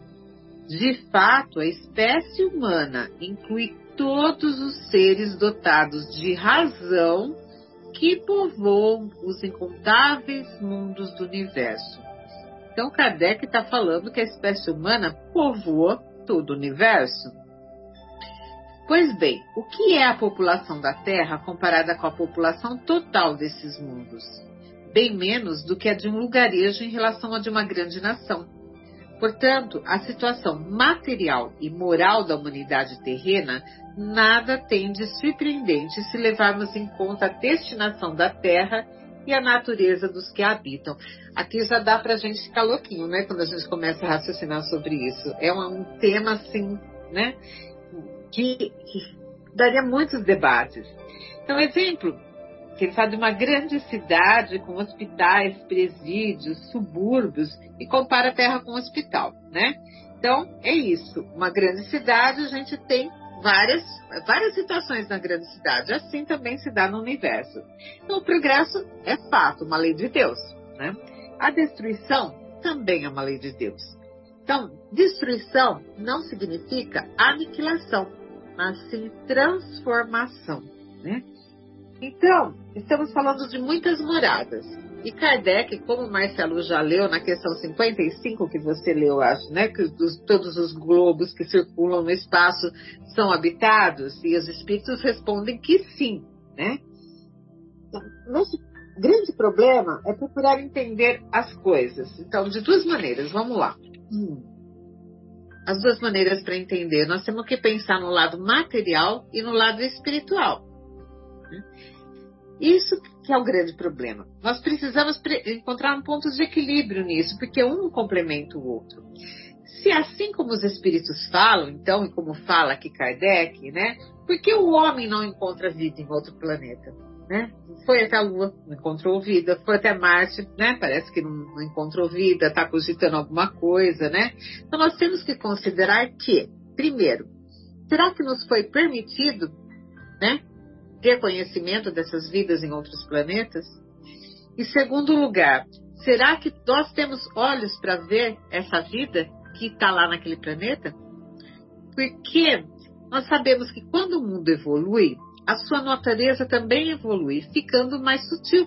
De fato, a espécie humana inclui todos os seres dotados de razão que povoam os incontáveis mundos do universo. Então, Kardec está falando que a espécie humana povoa todo o universo. Pois bem, o que é a população da Terra comparada com a população total desses mundos? Bem menos do que a de um lugarejo em relação a de uma grande nação. Portanto, a situação material e moral da humanidade terrena nada tem de surpreendente se levarmos em conta a destinação da Terra e a natureza dos que a habitam. Aqui já dá para a gente ficar louquinho, né? Quando a gente começa a raciocinar sobre isso. É um tema, assim, né? Que, que daria muitos debates. Então, exemplo, que ele fala de uma grande cidade com hospitais, presídios, subúrbios e compara a Terra com um hospital, né? Então, é isso. Uma grande cidade, a gente tem várias, várias situações na grande cidade. Assim também se dá no universo. Então, o progresso é fato, uma lei de Deus. Né? A destruição também é uma lei de Deus. Então, destruição não significa aniquilação, mas sim transformação. Né? Então, estamos falando de muitas moradas. E Kardec, como Marcelo já leu na questão 55, que você leu, acho, né? Que dos, todos os globos que circulam no espaço são habitados, e os espíritos respondem que sim, né? Nosso grande problema é procurar entender as coisas. Então, de duas maneiras, vamos lá. Hum. As duas maneiras para entender. Nós temos que pensar no lado material e no lado espiritual. Isso que é o grande problema. Nós precisamos encontrar um ponto de equilíbrio nisso, porque um complementa o outro. Se assim como os espíritos falam, então, e como fala aqui Kardec, né? Por que o homem não encontra vida em outro planeta? Né? Foi até a Lua, não encontrou vida, foi até Marte, né? Parece que não, não encontrou vida, está cogitando alguma coisa, né? Então nós temos que considerar que, primeiro, será que nos foi permitido, né? Ter conhecimento dessas vidas em outros planetas? E segundo lugar, será que nós temos olhos para ver essa vida que está lá naquele planeta? Porque nós sabemos que quando o mundo evolui, a sua natureza também evolui, ficando mais sutil.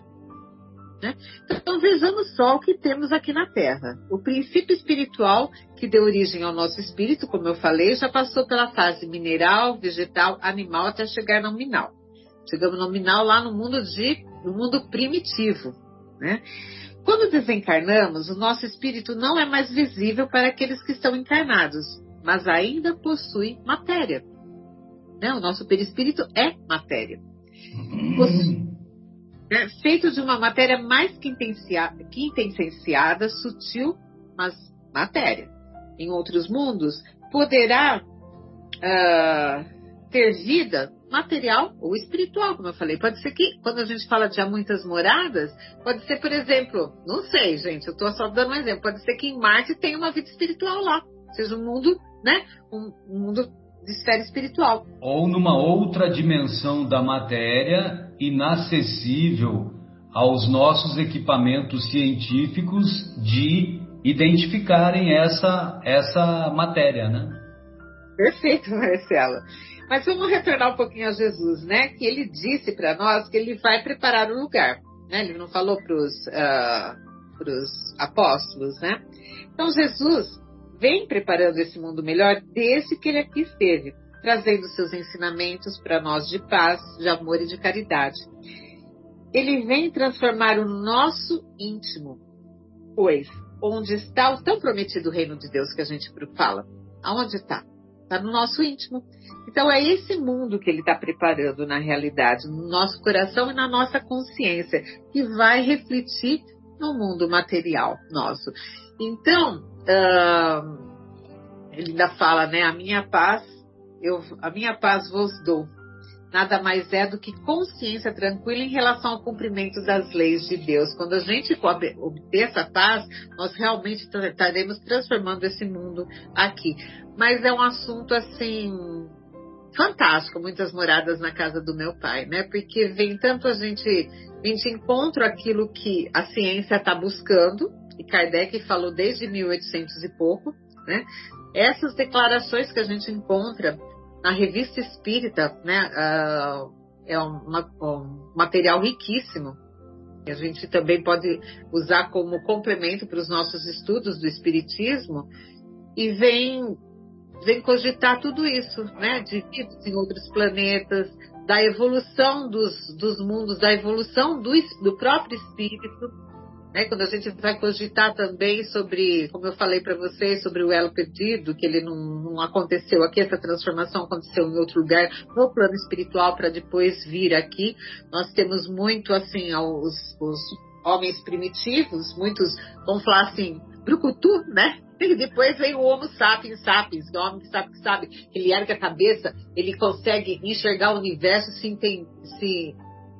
Né? Então vejamos só o que temos aqui na Terra. O princípio espiritual que deu origem ao nosso espírito, como eu falei, já passou pela fase mineral, vegetal, animal até chegar no nominal. Chegamos nominal lá no mundo de, no mundo primitivo, né? Quando desencarnamos, o nosso espírito não é mais visível para aqueles que estão encarnados, mas ainda possui matéria. Né? O nosso perispírito é matéria. Possui, né? Feito de uma matéria mais quintessenciada, sutil, mas matéria. Em outros mundos, poderá uh, ter vida material ou espiritual, como eu falei. Pode ser que, quando a gente fala de há muitas moradas, pode ser, por exemplo, não sei, gente, eu estou só dando um exemplo, pode ser que em Marte tenha uma vida espiritual lá, seja um mundo, né, um, um mundo de esfera espiritual. Ou numa outra dimensão da matéria, inacessível aos nossos equipamentos científicos de identificarem essa, essa matéria, né? Perfeito, Marcelo. Mas vamos retornar um pouquinho a Jesus, né? Que ele disse para nós que ele vai preparar o lugar. Né? Ele não falou para os uh, ah, apóstolos, né? Então Jesus vem preparando esse mundo melhor desde que ele aqui esteve, trazendo seus ensinamentos para nós de paz, de amor e de caridade. Ele vem transformar o nosso íntimo, pois onde está o tão prometido reino de Deus que a gente fala? Aonde está? Está no nosso íntimo. Então é esse mundo que ele está preparando na realidade, no nosso coração e na nossa consciência, que vai refletir no mundo material nosso. Então, uh, ele ainda fala, né? A minha paz, eu, a minha paz vos dou. Nada mais é do que consciência tranquila em relação ao cumprimento das leis de Deus. Quando a gente obter essa paz, nós realmente estaremos transformando esse mundo aqui. Mas é um assunto assim fantástico, muitas moradas na casa do meu pai, né? Porque vem tanto a gente, a gente encontra aquilo que a ciência está buscando, e Kardec falou desde 1800 e pouco, né? Essas declarações que a gente encontra na revista espírita, né? Uh, é uma, um material riquíssimo. A gente também pode usar como complemento para os nossos estudos do espiritismo e vem vem cogitar tudo isso, né? De vidas em outros planetas, da evolução dos, dos mundos, da evolução do, do próprio espírito. Né? Quando a gente vai cogitar também sobre, como eu falei para vocês, sobre o elo perdido, que ele não, não, aconteceu aqui, essa transformação aconteceu em outro lugar, no plano espiritual, para depois vir aqui. Nós temos muito, assim, os, os homens primitivos, muitos, vamos falar assim, brucutu, né? E depois vem o Homo sapiens sapiens, que é o homem que sabe que sabe, ele ergue a cabeça, ele consegue enxergar o universo, se, se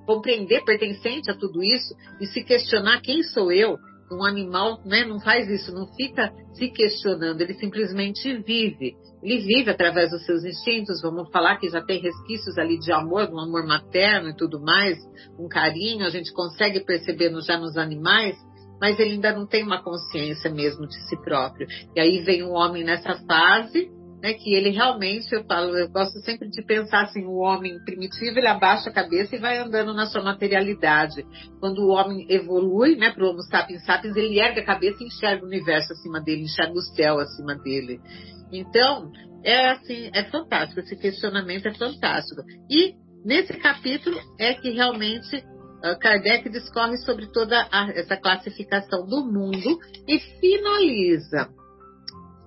compreender pertencente a tudo isso e se questionar quem sou eu. Um animal né, não faz isso, não fica se questionando, ele simplesmente vive. Ele vive através dos seus instintos, vamos falar que já tem resquícios ali de amor, um amor materno e tudo mais, um carinho, a gente consegue perceber já nos animais, mas ele ainda não tem uma consciência mesmo de si próprio. E aí vem um homem nessa fase, né, que ele realmente, eu falo, eu gosto sempre de pensar assim, o homem primitivo, ele abaixa a cabeça e vai andando na sua materialidade. Quando o homem evolui, né, para o Homo sapiens sapiens, ele ergue a cabeça e enxerga o universo acima dele, enxerga o céu acima dele. Então, é assim, é fantástico, esse questionamento é fantástico. E nesse capítulo é que realmente ah, Kardec discorre sobre toda a, essa classificação do mundo e finaliza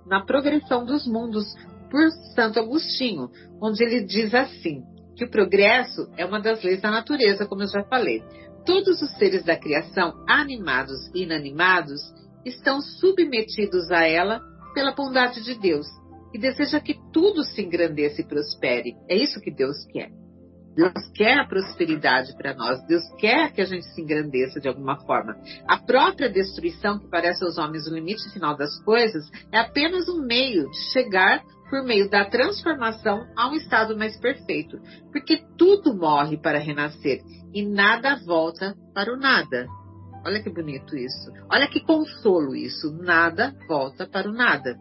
na progressão dos mundos por Santo Agostinho, onde ele diz assim: que o progresso é uma das leis da natureza, como eu já falei. Todos os seres da criação, animados e inanimados, estão submetidos a ela pela bondade de Deus e deseja que tudo se engrandeça e prospere. É isso que Deus quer. Deus quer a prosperidade para nós, Deus quer que a gente se engrandeça de alguma forma. A própria destruição, que parece aos homens o limite final das coisas, é apenas um meio de chegar por meio da transformação a um estado mais perfeito. Porque tudo morre para renascer e nada volta para o nada. Olha que bonito isso. Olha que consolo isso. Nada volta para o nada.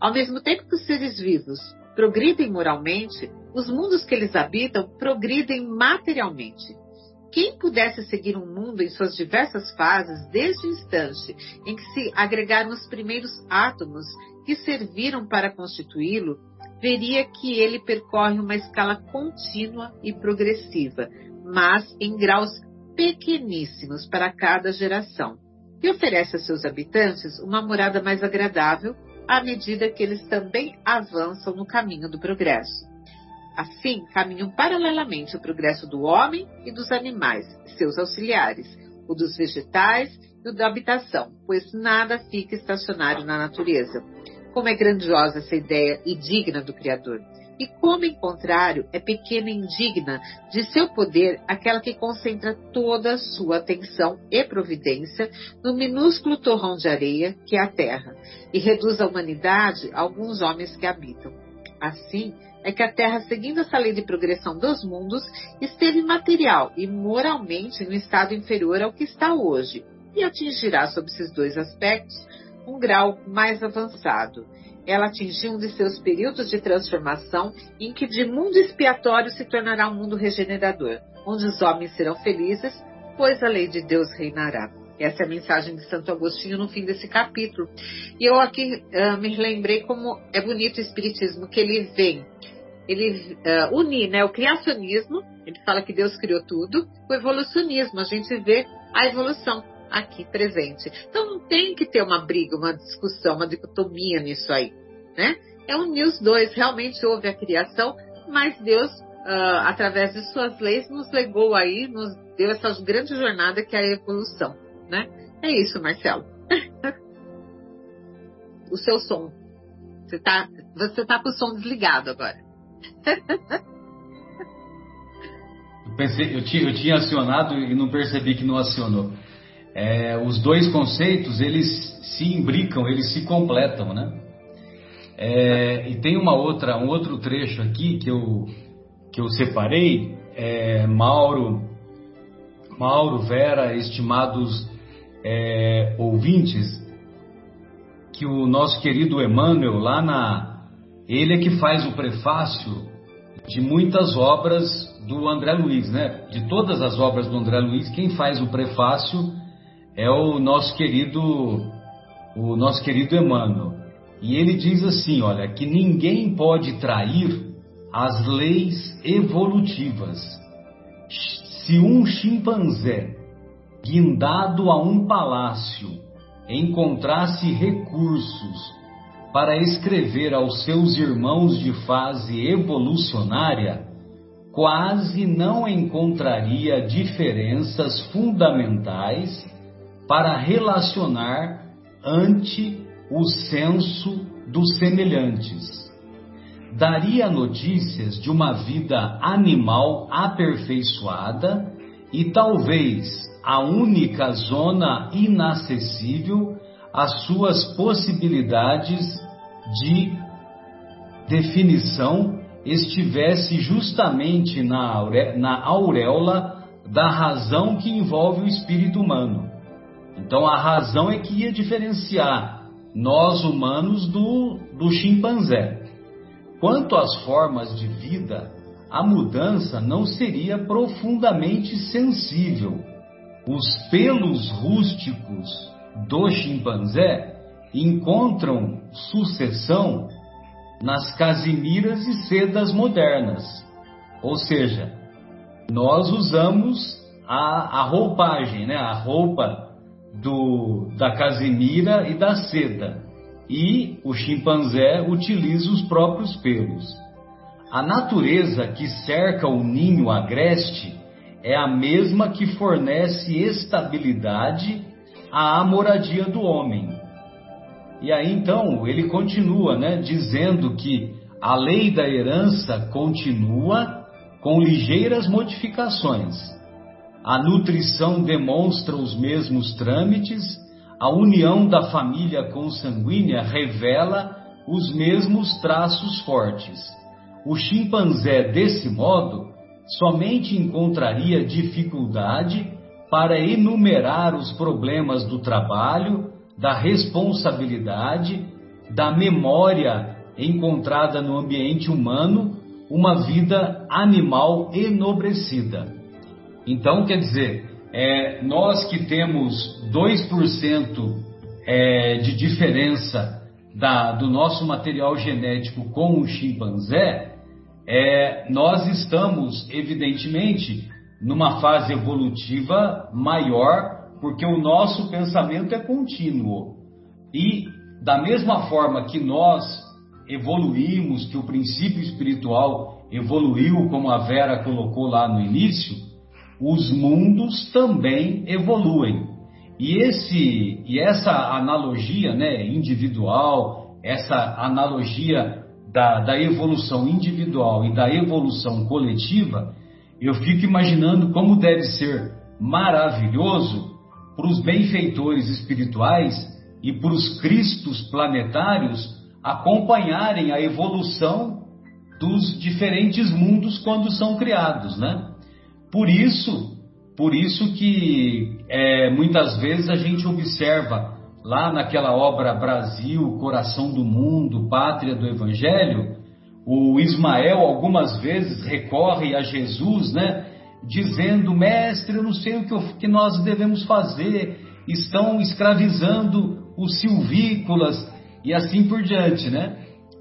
Ao mesmo tempo que os seres vivos progridem moralmente, os mundos que eles habitam progridem materialmente. Quem pudesse seguir um mundo em suas diversas fases, desde o instante em que se agregaram os primeiros átomos que serviram para constituí-lo, veria que ele percorre uma escala contínua e progressiva, mas em graus pequeníssimos para cada geração, e oferece a seus habitantes uma morada mais agradável à medida que eles também avançam no caminho do progresso. Assim, caminham paralelamente o progresso do homem e dos animais, seus auxiliares, o dos vegetais e o da habitação, pois nada fica estacionário na natureza. Como é grandiosa essa ideia e digna do Criador. E como, em contrário, é pequena e indigna de seu poder aquela que concentra toda a sua atenção e providência no minúsculo torrão de areia que é a Terra, e reduz a humanidade a alguns homens que habitam. Assim, é que a Terra, seguindo essa lei de progressão dos mundos, esteve material e moralmente no estado inferior ao que está hoje, e atingirá, sob esses dois aspectos, um grau mais avançado ela atingiu um de seus períodos de transformação em que de mundo expiatório se tornará um mundo regenerador, onde os homens serão felizes, pois a lei de Deus reinará. Essa é a mensagem de Santo Agostinho no fim desse capítulo. E eu aqui uh, me lembrei como é bonito o Espiritismo, que ele vem, ele uh, né, o criacionismo, ele fala que Deus criou tudo, o evolucionismo, a gente vê a evolução aqui presente. Então não tem que ter uma briga, uma discussão, uma dicotomia nisso aí, né? É unir os dois. Realmente houve a criação, mas Deus, uh, através de suas leis, nos legou aí, nos deu essa grande jornada que é a evolução, né? É isso, Marcelo. o seu som. Você tá, você tá com o som desligado agora. pensei, eu, tinha, eu tinha acionado e não percebi que não acionou é, os dois conceitos eles se imbricam, eles se completam, né? É, e tem uma outra, um outro trecho aqui que eu que eu separei, é, Mauro, Mauro, Vera, estimados é, ouvintes, que o nosso querido Emmanuel lá na, ele é que faz o prefácio de muitas obras do André Luiz, né? De todas as obras do André Luiz, quem faz o prefácio é o nosso querido o nosso querido Emmanuel. E ele diz assim: olha, que ninguém pode trair as leis evolutivas. Se um chimpanzé guindado a um palácio encontrasse recursos para escrever aos seus irmãos de fase evolucionária, quase não encontraria diferenças fundamentais para relacionar ante o senso dos semelhantes. Daria notícias de uma vida animal aperfeiçoada e talvez a única zona inacessível às suas possibilidades de definição estivesse justamente na, na auréola da razão que envolve o espírito humano. Então a razão é que ia diferenciar nós humanos do, do chimpanzé. Quanto às formas de vida, a mudança não seria profundamente sensível. Os pelos rústicos do chimpanzé encontram sucessão nas casimiras e sedas modernas. Ou seja, nós usamos a, a roupagem, né? a roupa do, da casimira e da seda. E o chimpanzé utiliza os próprios pelos. A natureza que cerca o ninho agreste é a mesma que fornece estabilidade à moradia do homem. E aí então ele continua, né, dizendo que a lei da herança continua com ligeiras modificações. A nutrição demonstra os mesmos trâmites, a união da família consanguínea revela os mesmos traços fortes. O chimpanzé, desse modo, somente encontraria dificuldade para enumerar os problemas do trabalho, da responsabilidade, da memória encontrada no ambiente humano, uma vida animal enobrecida. Então, quer dizer, é, nós que temos 2% é, de diferença da, do nosso material genético com o chimpanzé, é, nós estamos, evidentemente, numa fase evolutiva maior porque o nosso pensamento é contínuo. E da mesma forma que nós evoluímos, que o princípio espiritual evoluiu, como a Vera colocou lá no início, os mundos também evoluem. E esse e essa analogia, né, individual, essa analogia da, da evolução individual e da evolução coletiva, eu fico imaginando como deve ser maravilhoso para os benfeitores espirituais e para os cristos planetários acompanharem a evolução dos diferentes mundos quando são criados, né? Por isso, por isso que é, muitas vezes a gente observa lá naquela obra Brasil, Coração do Mundo, Pátria do Evangelho, o Ismael algumas vezes recorre a Jesus, né? dizendo: Mestre, eu não sei o que, eu, que nós devemos fazer, estão escravizando os silvícolas e assim por diante, né?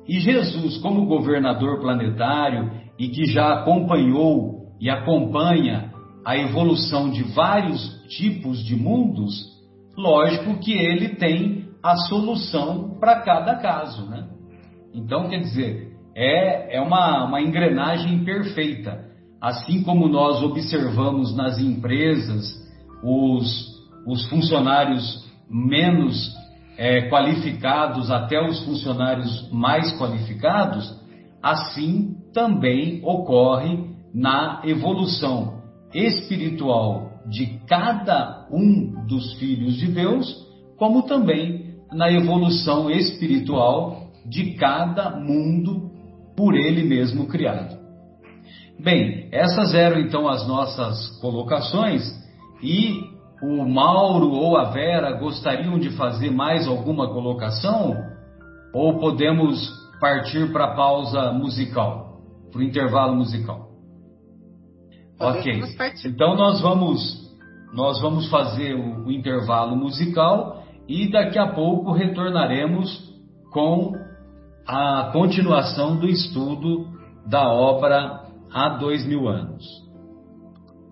E Jesus, como governador planetário e que já acompanhou e acompanha a evolução de vários tipos de mundos, lógico que ele tem a solução para cada caso, né? Então, quer dizer, é, é uma, uma engrenagem perfeita. Assim como nós observamos nas empresas os, os funcionários menos é, qualificados até os funcionários mais qualificados, assim também ocorre na evolução espiritual de cada um dos filhos de Deus, como também na evolução espiritual de cada mundo por ele mesmo criado. Bem, essas eram então as nossas colocações e o Mauro ou a Vera gostariam de fazer mais alguma colocação? Ou podemos partir para a pausa musical, para o intervalo musical? Ok. Então nós vamos nós vamos fazer o, o intervalo musical e daqui a pouco retornaremos com a continuação do estudo da obra há dois mil anos.